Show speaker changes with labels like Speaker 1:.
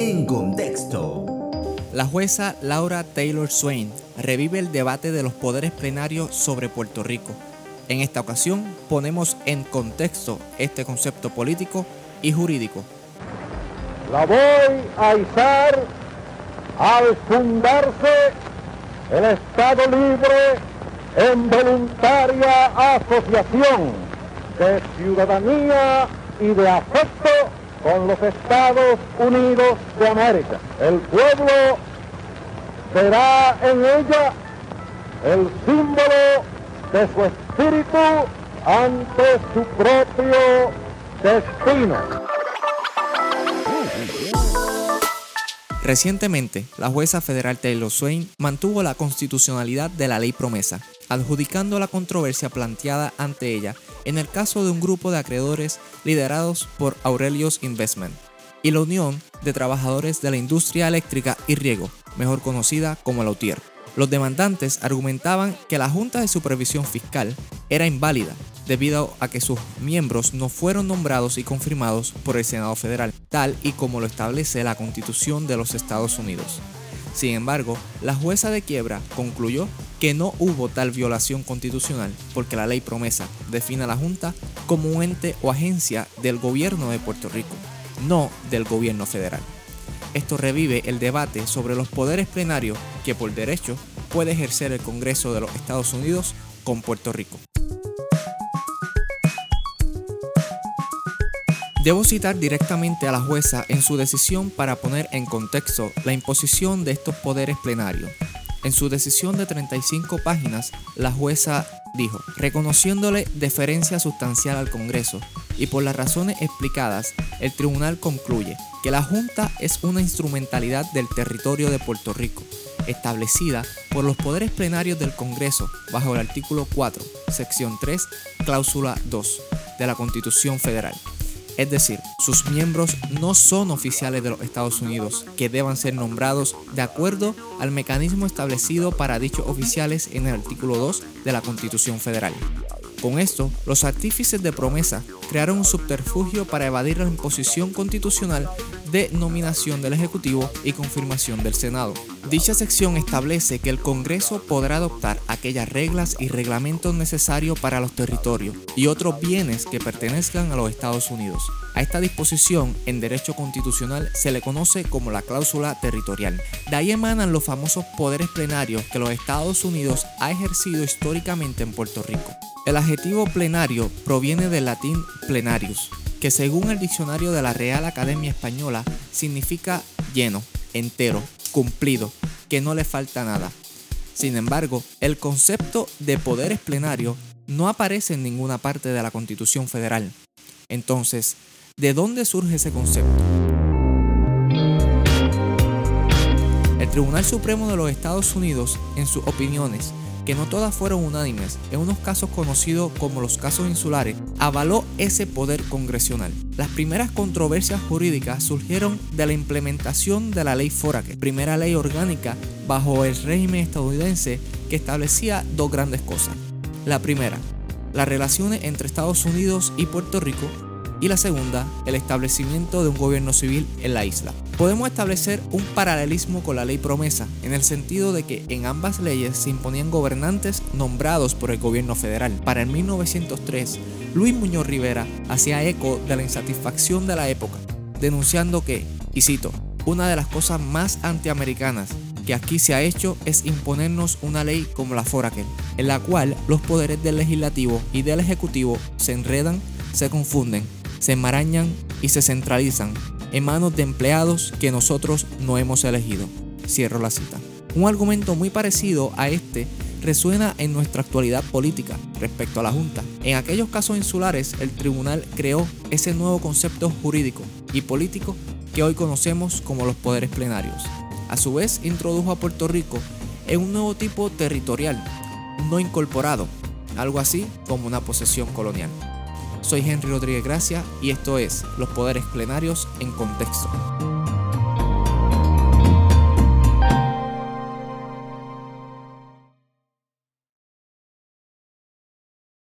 Speaker 1: en contexto.
Speaker 2: La jueza Laura Taylor Swain revive el debate de los poderes plenarios sobre Puerto Rico. En esta ocasión ponemos en contexto este concepto político y jurídico.
Speaker 3: La voy a izar al fundarse el Estado Libre en voluntaria asociación de ciudadanía y de afecto con los Estados Unidos de América. El pueblo será en ella el símbolo de su espíritu ante su propio destino.
Speaker 2: Recientemente, la jueza federal Taylor Swain mantuvo la constitucionalidad de la ley promesa, adjudicando la controversia planteada ante ella en el caso de un grupo de acreedores liderados por Aurelius Investment y la Unión de Trabajadores de la Industria Eléctrica y Riego, mejor conocida como la UTIER. Los demandantes argumentaban que la Junta de Supervisión Fiscal era inválida debido a que sus miembros no fueron nombrados y confirmados por el Senado Federal, tal y como lo establece la Constitución de los Estados Unidos. Sin embargo, la jueza de quiebra concluyó que no hubo tal violación constitucional porque la ley promesa define a la Junta como un ente o agencia del gobierno de Puerto Rico, no del gobierno federal. Esto revive el debate sobre los poderes plenarios que por derecho puede ejercer el Congreso de los Estados Unidos con Puerto Rico. Debo citar directamente a la jueza en su decisión para poner en contexto la imposición de estos poderes plenarios. En su decisión de 35 páginas, la jueza dijo, reconociéndole deferencia sustancial al Congreso y por las razones explicadas, el tribunal concluye que la Junta es una instrumentalidad del territorio de Puerto Rico, establecida por los poderes plenarios del Congreso bajo el artículo 4, sección 3, cláusula 2 de la Constitución Federal es decir, sus miembros no son oficiales de los Estados Unidos, que deban ser nombrados de acuerdo al mecanismo establecido para dichos oficiales en el artículo 2 de la Constitución Federal. Con esto, los artífices de promesa crearon un subterfugio para evadir la imposición constitucional de nominación del Ejecutivo y confirmación del Senado. Dicha sección establece que el Congreso podrá adoptar aquellas reglas y reglamentos necesarios para los territorios y otros bienes que pertenezcan a los Estados Unidos. A esta disposición en derecho constitucional se le conoce como la cláusula territorial. De ahí emanan los famosos poderes plenarios que los Estados Unidos ha ejercido históricamente en Puerto Rico. El adjetivo plenario proviene del latín plenarius, que según el diccionario de la Real Academia Española significa lleno, entero, cumplido, que no le falta nada. Sin embargo, el concepto de poderes plenarios no aparece en ninguna parte de la Constitución Federal. Entonces, ¿de dónde surge ese concepto? El Tribunal Supremo de los Estados Unidos, en sus opiniones, que no todas fueron unánimes, en unos casos conocidos como los casos insulares, avaló ese poder congresional. Las primeras controversias jurídicas surgieron de la implementación de la ley Foraker, primera ley orgánica bajo el régimen estadounidense que establecía dos grandes cosas. La primera, las relaciones entre Estados Unidos y Puerto Rico y la segunda, el establecimiento de un gobierno civil en la isla. Podemos establecer un paralelismo con la ley promesa, en el sentido de que en ambas leyes se imponían gobernantes nombrados por el gobierno federal. Para el 1903, Luis Muñoz Rivera hacía eco de la insatisfacción de la época, denunciando que, y cito, una de las cosas más antiamericanas que aquí se ha hecho es imponernos una ley como la Foraker, en la cual los poderes del legislativo y del ejecutivo se enredan, se confunden se enmarañan y se centralizan en manos de empleados que nosotros no hemos elegido. Cierro la cita. Un argumento muy parecido a este resuena en nuestra actualidad política respecto a la Junta. En aquellos casos insulares, el tribunal creó ese nuevo concepto jurídico y político que hoy conocemos como los poderes plenarios. A su vez, introdujo a Puerto Rico en un nuevo tipo territorial, no incorporado, algo así como una posesión colonial. Soy Henry Rodríguez Gracia y esto es Los Poderes Plenarios en Contexto.